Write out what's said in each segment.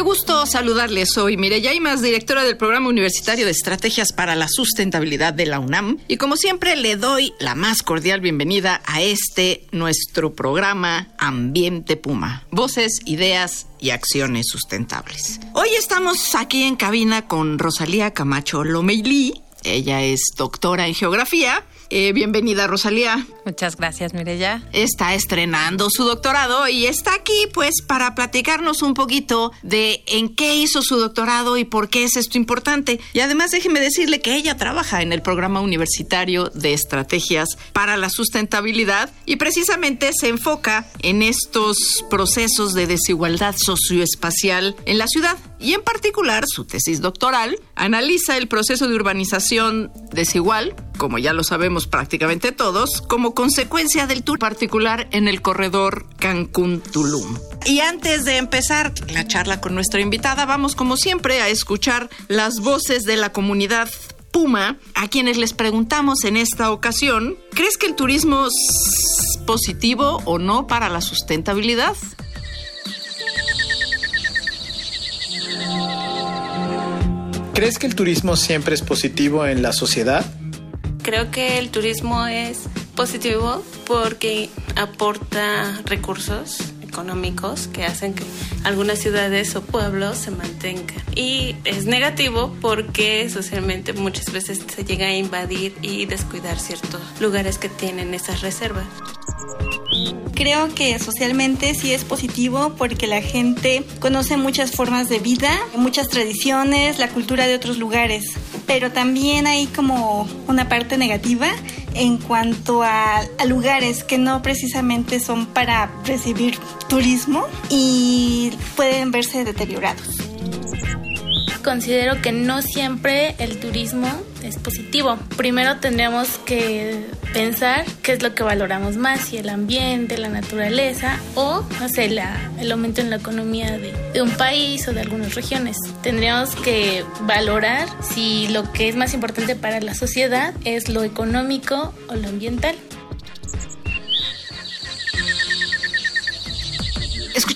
Qué gusto saludarles. Soy Mireya Imas, directora del Programa Universitario de Estrategias para la Sustentabilidad de la UNAM. Y como siempre, le doy la más cordial bienvenida a este nuestro programa Ambiente Puma. Voces, ideas y acciones sustentables. Hoy estamos aquí en cabina con Rosalía Camacho Lomeilí. Ella es doctora en geografía eh, bienvenida, Rosalía. Muchas gracias, Mireya. Está estrenando su doctorado y está aquí, pues, para platicarnos un poquito de en qué hizo su doctorado y por qué es esto importante. Y además, déjeme decirle que ella trabaja en el programa universitario de estrategias para la sustentabilidad y precisamente se enfoca en estos procesos de desigualdad socioespacial en la ciudad. Y en particular, su tesis doctoral analiza el proceso de urbanización desigual, como ya lo sabemos prácticamente todos, como consecuencia del tour particular en el corredor Cancún-Tulum. Y antes de empezar la charla con nuestra invitada, vamos como siempre a escuchar las voces de la comunidad Puma, a quienes les preguntamos en esta ocasión, ¿crees que el turismo es positivo o no para la sustentabilidad? ¿Crees que el turismo siempre es positivo en la sociedad? Creo que el turismo es positivo porque aporta recursos económicos que hacen que algunas ciudades o pueblos se mantengan. Y es negativo porque socialmente muchas veces se llega a invadir y descuidar ciertos lugares que tienen esas reservas. Creo que socialmente sí es positivo porque la gente conoce muchas formas de vida, muchas tradiciones, la cultura de otros lugares, pero también hay como una parte negativa en cuanto a, lugares que no precisamente son para recibir turismo y pueden verse deteriorados. Considero que no siempre el turismo es positivo. Primero tendríamos que pensar qué es lo que valoramos más, si el ambiente, la naturaleza o, no sé, el aumento en la economía de, de un país o de algunas regiones. Tendríamos que valorar si lo que es más importante para la sociedad es lo económico o lo ambiental.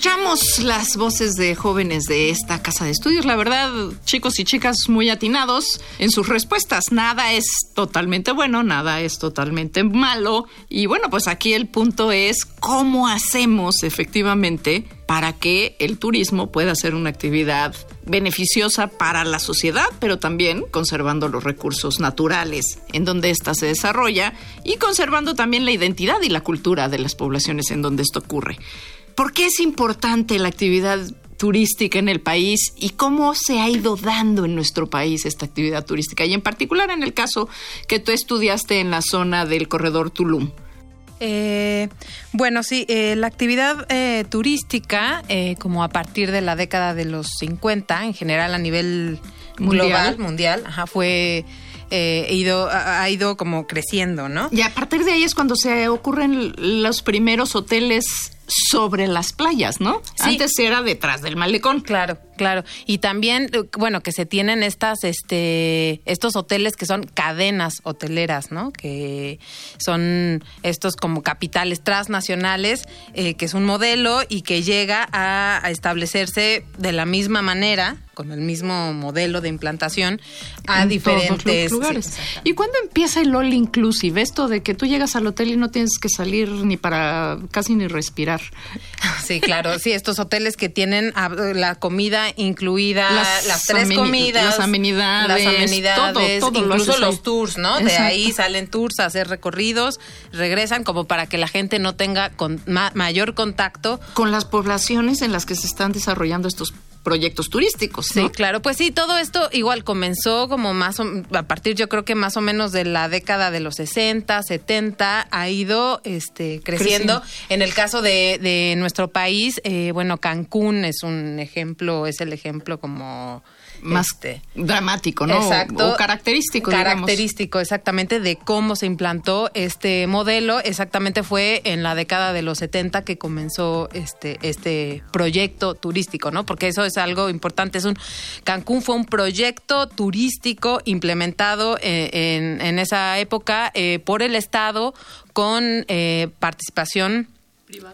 Escuchamos las voces de jóvenes de esta casa de estudios. La verdad, chicos y chicas muy atinados en sus respuestas. Nada es totalmente bueno, nada es totalmente malo. Y bueno, pues aquí el punto es cómo hacemos efectivamente para que el turismo pueda ser una actividad beneficiosa para la sociedad, pero también conservando los recursos naturales en donde ésta se desarrolla y conservando también la identidad y la cultura de las poblaciones en donde esto ocurre. ¿Por qué es importante la actividad turística en el país y cómo se ha ido dando en nuestro país esta actividad turística? Y en particular en el caso que tú estudiaste en la zona del corredor Tulum. Eh, bueno, sí, eh, la actividad eh, turística, como a partir de la década de los 50, en general a nivel global, mundial, ajá, fue ido, ha ido como creciendo, ¿no? Y a partir de ahí es cuando se ocurren los primeros hoteles sobre las playas, ¿no? Antes era detrás del malecón. Claro, claro. Y también, bueno, que se tienen estas, este, estos hoteles que son cadenas hoteleras, ¿no? Que son estos como capitales transnacionales, eh, que es un modelo y que llega a establecerse de la misma manera con el mismo modelo de implantación a diferentes lugares. ¿Y cuándo empieza el all inclusive? Esto de que tú llegas al hotel y no tienes que salir ni para casi ni respirar. Sí, claro, sí, estos hoteles que tienen ah, la comida incluida, las, tres comidas, las amenidades, las amenidades, todo, incluso los tours, ¿no? De ahí salen tours a hacer recorridos, regresan como para que la gente no tenga con, mayor contacto. Con las poblaciones en las que se están desarrollando estos proyectos turísticos. Sí, claro. Pues sí, todo esto igual comenzó como más o, a partir, yo creo que más o menos de la década de los 60, 70, ha ido este, creciendo. En el caso de, de nuestro país, eh, bueno, Cancún es un ejemplo, es el ejemplo como más este, dramático, ¿no? Exacto. O característico, Característico, exactamente, de cómo se implantó este modelo. Exactamente fue en la década de los 70 que comenzó este, este proyecto turístico, ¿no? Porque eso es algo importante. Es un Cancún fue un proyecto turístico implementado eh, en, en, esa época eh, por el Estado con eh, participación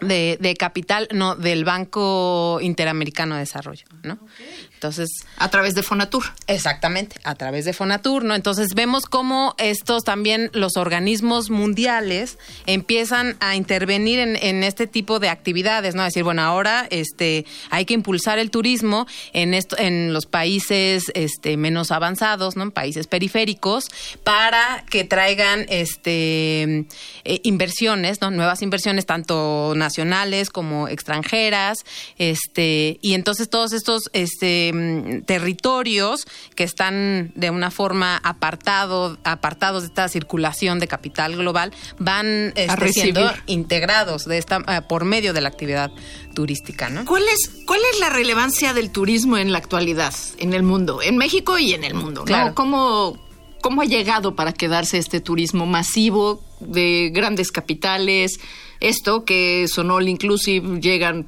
de, de, capital, no, del Banco Interamericano de Desarrollo, ¿no? Okay. Entonces, a través de Fonatur. Exactamente, a través de Fonatur, ¿no? Entonces vemos cómo estos también los organismos mundiales empiezan a intervenir en, en este tipo de actividades, ¿no? decir, bueno, ahora este hay que impulsar el turismo en esto, en los países este menos avanzados, ¿no? En países periféricos, para que traigan este eh, inversiones, ¿no? Nuevas inversiones, tanto nacionales como extranjeras, este, y entonces todos estos este territorios que están de una forma apartado, apartados de esta circulación de capital global van este, siendo integrados de esta uh, por medio de la actividad turística, ¿no? ¿Cuál es cuál es la relevancia del turismo en la actualidad en el mundo, en México y en el mundo? Claro. ¿no? ¿Cómo cómo ha llegado para quedarse este turismo masivo de grandes capitales? Esto que son all inclusive llegan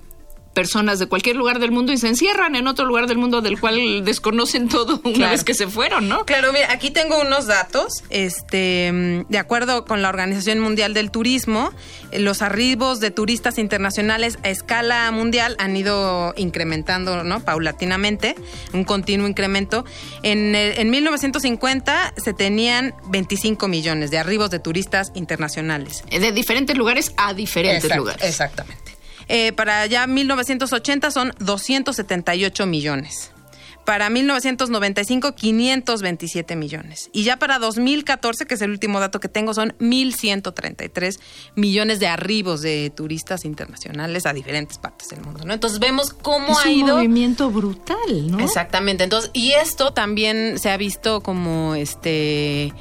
personas de cualquier lugar del mundo y se encierran en otro lugar del mundo del cual desconocen todo una claro. vez que se fueron, ¿no? Claro, mira, aquí tengo unos datos. Este, de acuerdo con la Organización Mundial del Turismo, los arribos de turistas internacionales a escala mundial han ido incrementando, ¿no? Paulatinamente, un continuo incremento. En, el, en 1950 se tenían 25 millones de arribos de turistas internacionales. De diferentes lugares a diferentes Exact, lugares. Exactamente. Eh, para ya 1980 son 278 millones. Para 1995, 527 millones. Y ya para 2014, que es el último dato que tengo, son 1.133 millones de arribos de turistas internacionales a diferentes partes del mundo. ¿no? Entonces vemos cómo es ha ido. un movimiento brutal, ¿no? Exactamente. Entonces, y esto también se ha visto como este.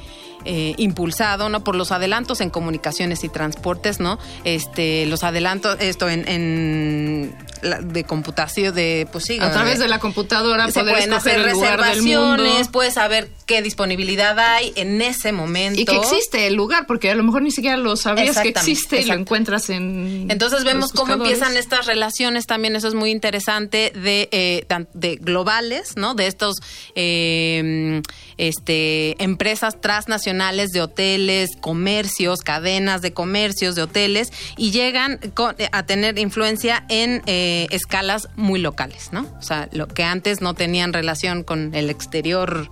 Eh, impulsado no por los adelantos en comunicaciones y transportes no este los adelantos esto en, en de computación de pues sí a través de la computadora se poder pueden hacer el reservaciones puedes saber qué disponibilidad hay en ese momento. Y que existe el lugar porque a lo mejor ni siquiera lo sabías que existe y lo encuentras en entonces vemos cómo empiezan estas relaciones también eso es muy interesante de eh, de globales no de estos eh, este empresas transnacionales de hoteles, comercios, cadenas de comercios, de hoteles, y llegan con, a tener influencia en eh, escalas muy locales, ¿no? O sea, lo que antes no tenían relación con el exterior.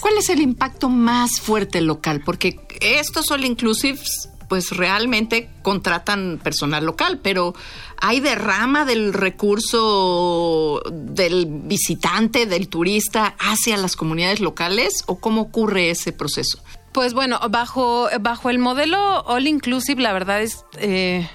¿Cuál es el impacto más fuerte local? Porque estos all inclusives pues realmente contratan personal local, pero ¿hay derrama del recurso del visitante, del turista hacia las comunidades locales o cómo ocurre ese proceso? Pues bueno, bajo, bajo el modelo All Inclusive, la verdad es, eh,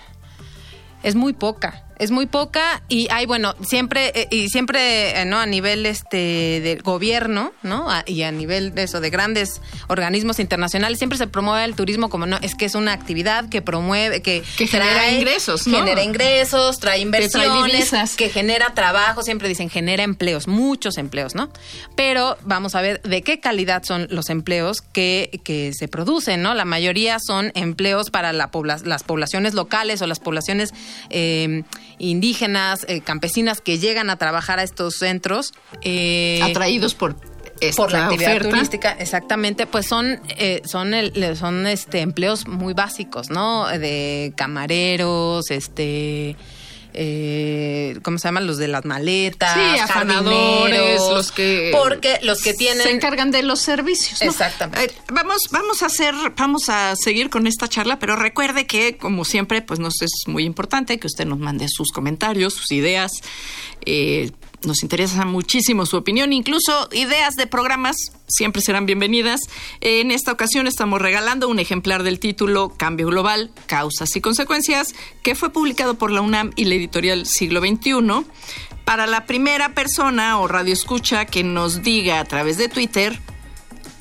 es muy poca. Es muy poca y hay, bueno, siempre, eh, y siempre, eh, ¿no? A nivel este del gobierno, ¿no? A, y a nivel de eso, de grandes organismos internacionales, siempre se promueve el turismo como, no, es que es una actividad que promueve, que, que trae, genera ingresos, ¿no? Genera ingresos, trae inversiones, que, trae que genera trabajo, siempre dicen, genera empleos, muchos empleos, ¿no? Pero vamos a ver de qué calidad son los empleos que, que se producen, ¿no? La mayoría son empleos para la pobla las poblaciones locales o las poblaciones eh, indígenas, eh, campesinas que llegan a trabajar a estos centros. Eh, Atraídos por esta por la actividad oferta. turística, exactamente, pues son eh, son el, son este empleos muy básicos, ¿no? De camareros, este eh, ¿cómo se llaman? Los de las maletas, sí, afanadores, los que porque los que tienen se encargan de los servicios. ¿no? Exactamente. Eh, vamos, vamos a hacer, vamos a seguir con esta charla, pero recuerde que, como siempre, pues nos es muy importante que usted nos mande sus comentarios, sus ideas. Eh, nos interesa muchísimo su opinión, incluso ideas de programas siempre serán bienvenidas. En esta ocasión estamos regalando un ejemplar del título Cambio Global, Causas y Consecuencias, que fue publicado por la UNAM y la editorial Siglo XXI. para la primera persona o radio escucha que nos diga a través de Twitter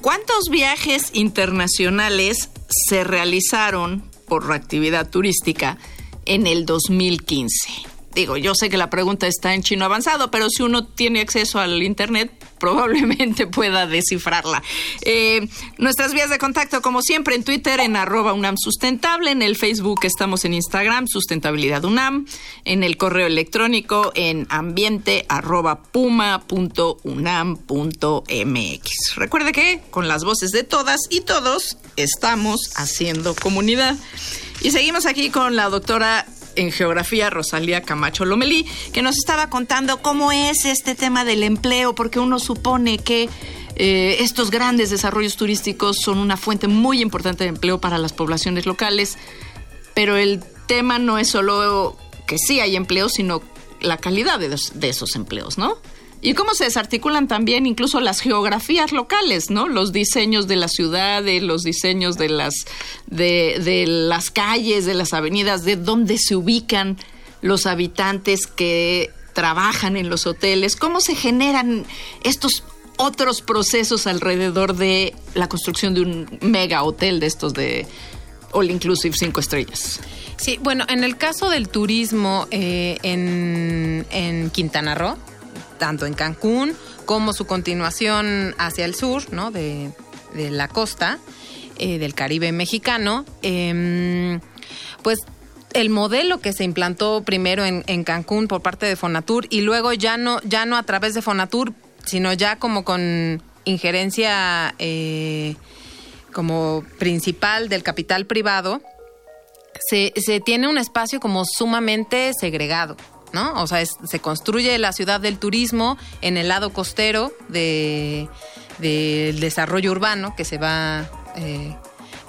cuántos viajes internacionales se realizaron por actividad turística en el 2015 digo, yo sé que la pregunta está en chino avanzado, pero si uno tiene acceso al Internet, probablemente pueda descifrarla. Eh, nuestras vías de contacto, como siempre, en Twitter, en arroba UNAM Sustentable, en el Facebook estamos en Instagram, Sustentabilidad UNAM, en el correo electrónico en ambiente puma punto punto mx. Recuerde que con las voces de todas y todos estamos haciendo comunidad. Y seguimos aquí con la doctora en geografía, Rosalía Camacho Lomelí, que nos estaba contando cómo es este tema del empleo, porque uno supone que eh, estos grandes desarrollos turísticos son una fuente muy importante de empleo para las poblaciones locales, pero el tema no es solo que sí hay empleo, sino la calidad de, de esos empleos, ¿no? Y cómo se desarticulan también incluso las geografías locales, ¿no? Los diseños de las ciudades, los diseños de las, de, las calles, de las avenidas, de dónde se ubican los habitantes que trabajan en los hoteles, cómo se generan estos otros procesos alrededor de la construcción de un mega hotel de estos de All Inclusive cinco estrellas. Sí, bueno, en el caso del turismo eh, en, en Quintana Roo, tanto en Cancún como su continuación hacia el sur, ¿no? De, la costa eh, del Caribe mexicano. Em, pues el modelo que se implantó primero en, Cancún por parte de Fonatur y luego ya no, ya no a través de Fonatur, sino ya como con injerencia eh, como principal del capital privado, se, se tiene un espacio como sumamente segregado. ¿No? O sea, se construye la ciudad del turismo en el lado costero del desarrollo urbano que se va eh,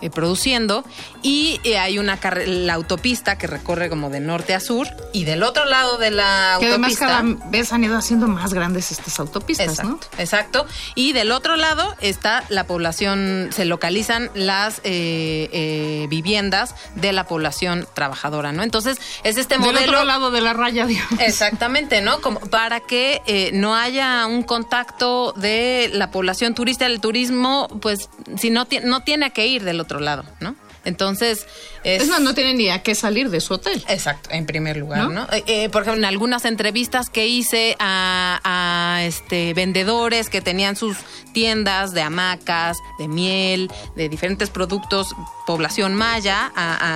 eh, produciendo y eh, hay una la autopista que recorre como de norte a sur y del otro lado de la autopista además cada vez han ido haciendo más grandes estas autopistas, exacto, Exacto. Y del otro lado está la población, se localizan las eh, viviendas de la población trabajadora, ¿no? Entonces es este modelo. Del otro lado de la raya, Dios. Exactamente, ¿no? Como para que no haya un contacto de la población turista, el turismo, pues si no, no tiene que ir del otro otro lado, ¿no? Entonces, es, más, no tiene ni a qué salir de su hotel. Exacto, en primer lugar, ¿no? Eh, eh, por ejemplo, en algunas entrevistas que hice a, este vendedores que tenían sus tiendas de hamacas, de miel, de diferentes productos, población maya,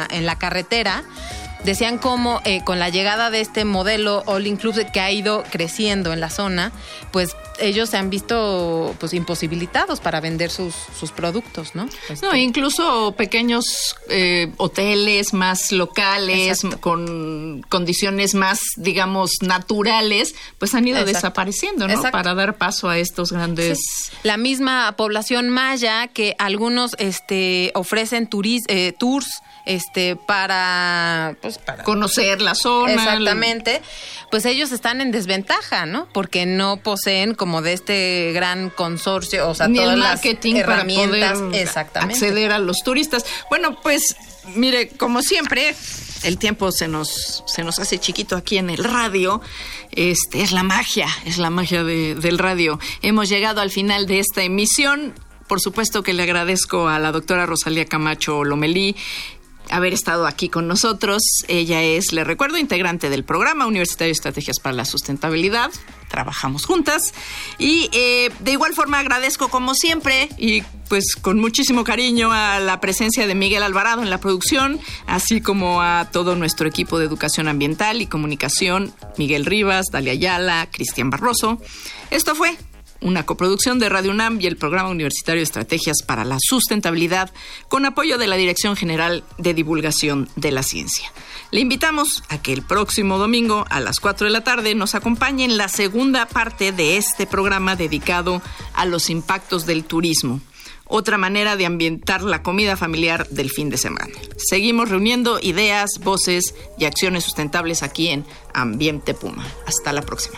en la carretera, decían cómo eh, con la llegada de este modelo All Inclusive que ha ido creciendo en la zona, pues ellos se han visto pues imposibilitados para vender sus, sus productos, ¿no? no, este, incluso pequeños eh, hoteles más locales, con condiciones más, digamos, naturales, pues han ido desapareciendo, ¿no? Para dar paso a estos grandes... La misma población maya que algunos este, ofrecen eh, tours este para pues para conocer la zona exactamente. Pues ellos están en desventaja no porque no poseen como de este gran consorcio o sea todas las herramientas exactamente acceder a los turistas bueno pues mire como siempre el tiempo se nos, se nos hace chiquito aquí en el radio. Este es la magia, es la magia del radio. Hemos llegado al final de esta emisión. Por supuesto que le agradezco a la doctora Rosalía Camacho Lomelí, haber estado aquí con nosotros. Ella es, le recuerdo, integrante del programa Universitario de Estrategias para la Sustentabilidad. Trabajamos juntas. Y eh, de igual forma agradezco, como siempre, y pues con muchísimo cariño a la presencia de Miguel Alvarado en la producción, así como a todo nuestro equipo de educación ambiental y comunicación, Miguel Rivas, Dalia Ayala, Cristian Barroso. Esto fue una coproducción de Radio UNAM y el Programa Universitario Estrategias para la Sustentabilidad, con apoyo de la Dirección General de Divulgación de la Ciencia. Le invitamos a que el próximo domingo a las 4 de la tarde nos acompañe en la segunda parte de este programa dedicado a los impactos del turismo otra manera de ambientar la comida familiar del fin de semana. Seguimos reuniendo ideas, voces y acciones sustentables aquí en Ambiente Puma. Hasta la próxima.